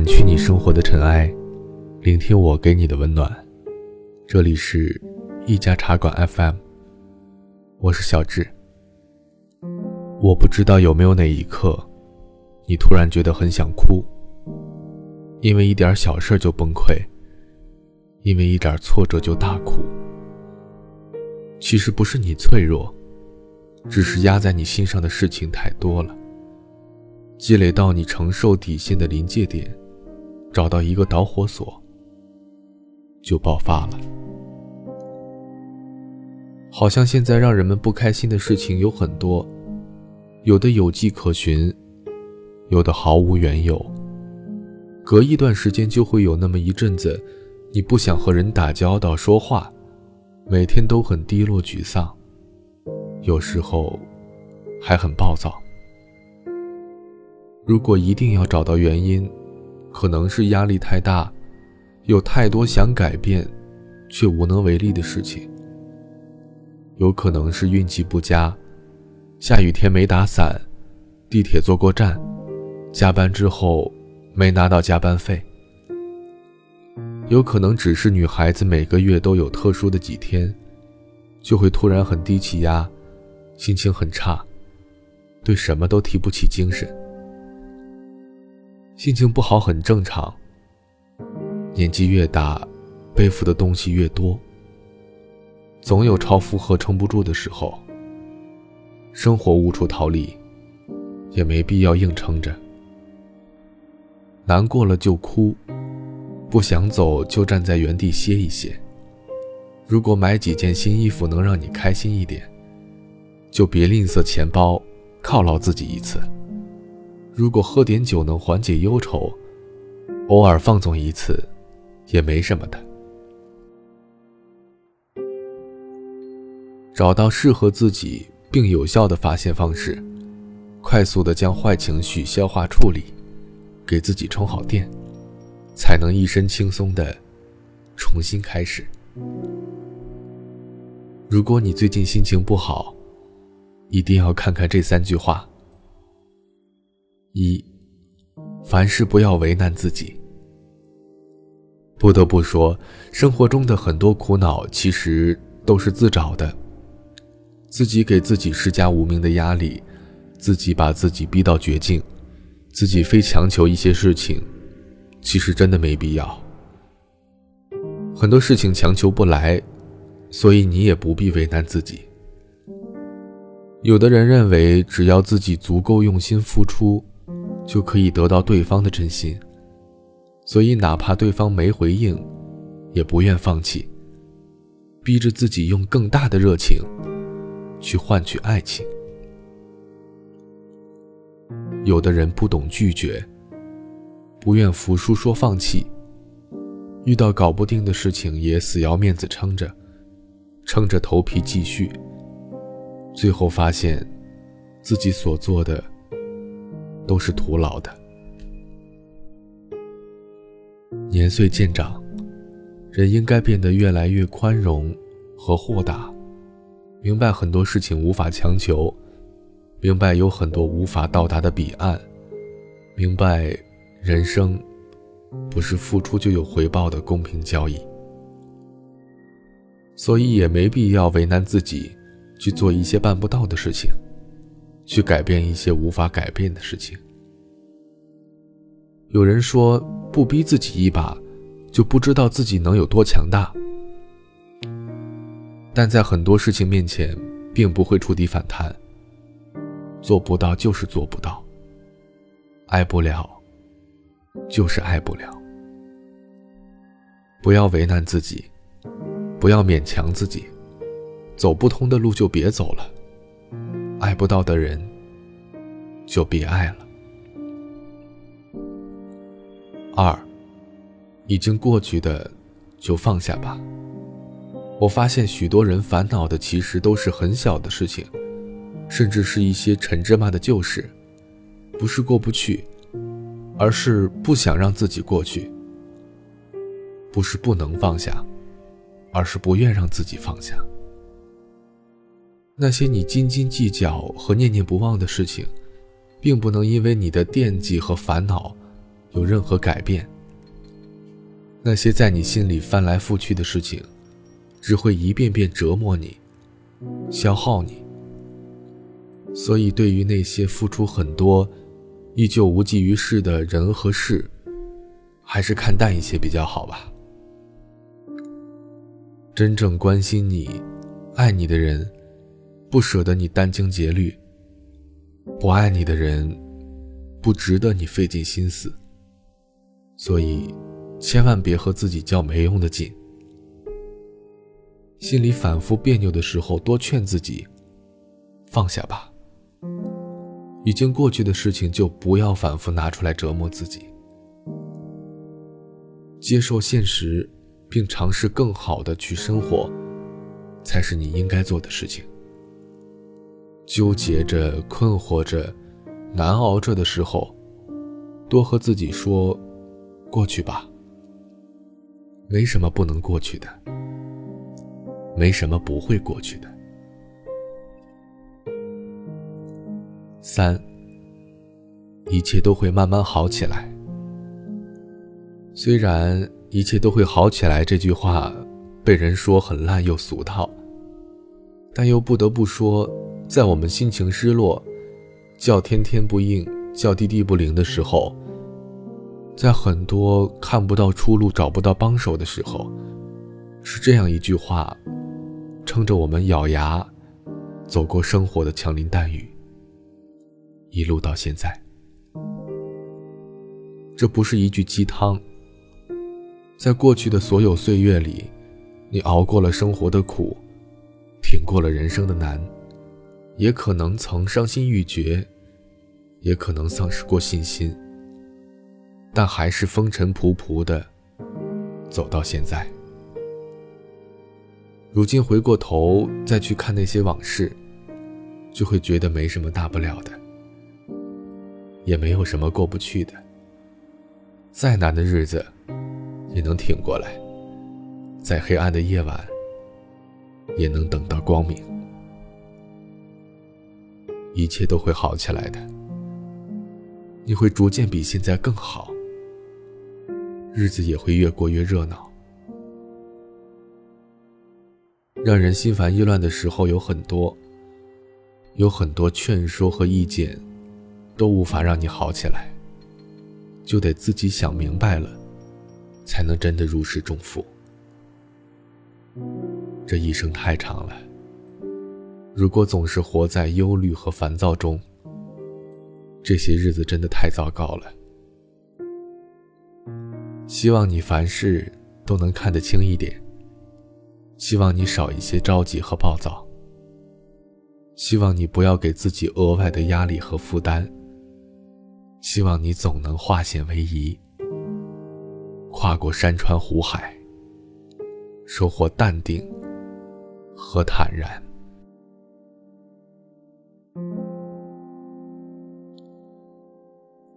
掸去你生活的尘埃，聆听我给你的温暖。这里是一家茶馆 FM，我是小智。我不知道有没有哪一刻，你突然觉得很想哭，因为一点小事就崩溃，因为一点挫折就大哭。其实不是你脆弱，只是压在你心上的事情太多了。积累到你承受底线的临界点，找到一个导火索，就爆发了。好像现在让人们不开心的事情有很多，有的有迹可循，有的毫无缘由。隔一段时间就会有那么一阵子，你不想和人打交道、说话，每天都很低落、沮丧，有时候还很暴躁。如果一定要找到原因，可能是压力太大，有太多想改变却无能为力的事情；有可能是运气不佳，下雨天没打伞，地铁坐过站，加班之后没拿到加班费；有可能只是女孩子每个月都有特殊的几天，就会突然很低气压，心情很差，对什么都提不起精神。心情不好很正常。年纪越大，背负的东西越多，总有超负荷撑不住的时候。生活无处逃离，也没必要硬撑着。难过了就哭，不想走就站在原地歇一歇。如果买几件新衣服能让你开心一点，就别吝啬钱包，犒劳自己一次。如果喝点酒能缓解忧愁，偶尔放纵一次，也没什么的。找到适合自己并有效的发泄方式，快速的将坏情绪消化处理，给自己充好电，才能一身轻松的重新开始。如果你最近心情不好，一定要看看这三句话。一，凡事不要为难自己。不得不说，生活中的很多苦恼其实都是自找的，自己给自己施加无名的压力，自己把自己逼到绝境，自己非强求一些事情，其实真的没必要。很多事情强求不来，所以你也不必为难自己。有的人认为，只要自己足够用心付出。就可以得到对方的真心，所以哪怕对方没回应，也不愿放弃，逼着自己用更大的热情去换取爱情。有的人不懂拒绝，不愿服输，说放弃，遇到搞不定的事情也死要面子撑着，撑着头皮继续，最后发现自己所做的。都是徒劳的。年岁渐长，人应该变得越来越宽容和豁达，明白很多事情无法强求，明白有很多无法到达的彼岸，明白人生不是付出就有回报的公平交易，所以也没必要为难自己去做一些办不到的事情。去改变一些无法改变的事情。有人说，不逼自己一把，就不知道自己能有多强大。但在很多事情面前，并不会触底反弹。做不到就是做不到，爱不了就是爱不了。不要为难自己，不要勉强自己，走不通的路就别走了。爱不到的人，就别爱了。二，已经过去的，就放下吧。我发现许多人烦恼的其实都是很小的事情，甚至是一些陈芝麻的旧事，不是过不去，而是不想让自己过去。不是不能放下，而是不愿让自己放下。那些你斤斤计较和念念不忘的事情，并不能因为你的惦记和烦恼，有任何改变。那些在你心里翻来覆去的事情，只会一遍遍折磨你，消耗你。所以，对于那些付出很多，依旧无济于事的人和事，还是看淡一些比较好吧。真正关心你、爱你的人，不舍得你殚精竭虑；不爱你的人，不值得你费尽心思。所以，千万别和自己较没用的劲。心里反复别扭的时候，多劝自己放下吧。已经过去的事情，就不要反复拿出来折磨自己。接受现实，并尝试更好的去生活，才是你应该做的事情。纠结着、困惑着、难熬着的时候，多和自己说：“过去吧。”没什么不能过去的，没什么不会过去的。三，一切都会慢慢好起来。虽然“一切都会好起来”这句话被人说很烂又俗套，但又不得不说，在我们心情失落、叫天天不应、叫地地不灵的时候，在很多看不到出路、找不到帮手的时候，是这样一句话，撑着我们咬牙走过生活的枪林弹雨。一路到现在，这不是一句鸡汤。在过去的所有岁月里，你熬过了生活的苦，挺过了人生的难，也可能曾伤心欲绝，也可能丧失过信心，但还是风尘仆仆的走到现在。如今回过头再去看那些往事，就会觉得没什么大不了的。也没有什么过不去的。再难的日子，也能挺过来；再黑暗的夜晚，也能等到光明。一切都会好起来的。你会逐渐比现在更好，日子也会越过越热闹。让人心烦意乱的时候有很多，有很多劝说和意见。都无法让你好起来，就得自己想明白了，才能真的如释重负。这一生太长了，如果总是活在忧虑和烦躁中，这些日子真的太糟糕了。希望你凡事都能看得清一点，希望你少一些着急和暴躁，希望你不要给自己额外的压力和负担。希望你总能化险为夷，跨过山川湖海，收获淡定和坦然。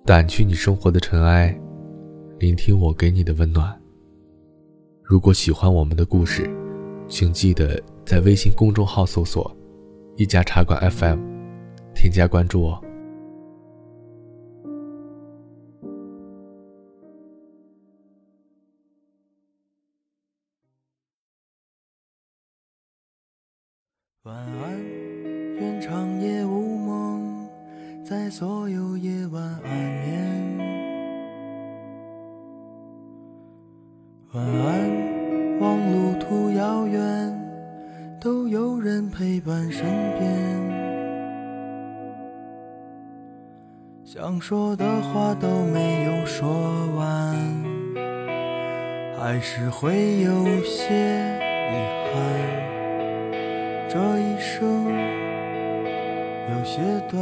掸去你生活的尘埃，聆听我给你的温暖。如果喜欢我们的故事，请记得在微信公众号搜索“一家茶馆 FM”，添加关注哦。所有夜晚安眠。晚安，望路途遥远，都有人陪伴身边。想说的话都没有说完，还是会有些遗憾。这一生有些短，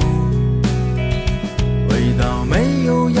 有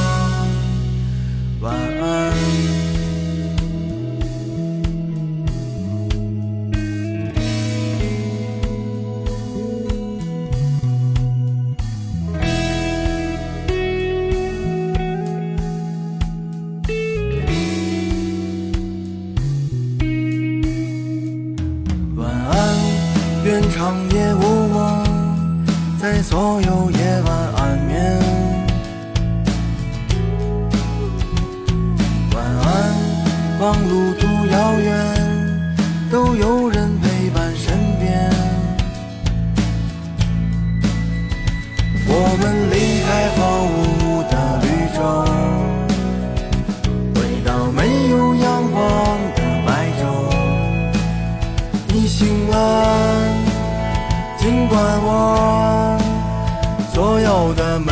路途遥远，都有人陪伴身边。我们离开荒芜的绿洲，回到没有阳光的白昼。你醒了，尽管我所有的美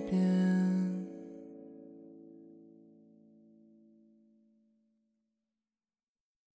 边。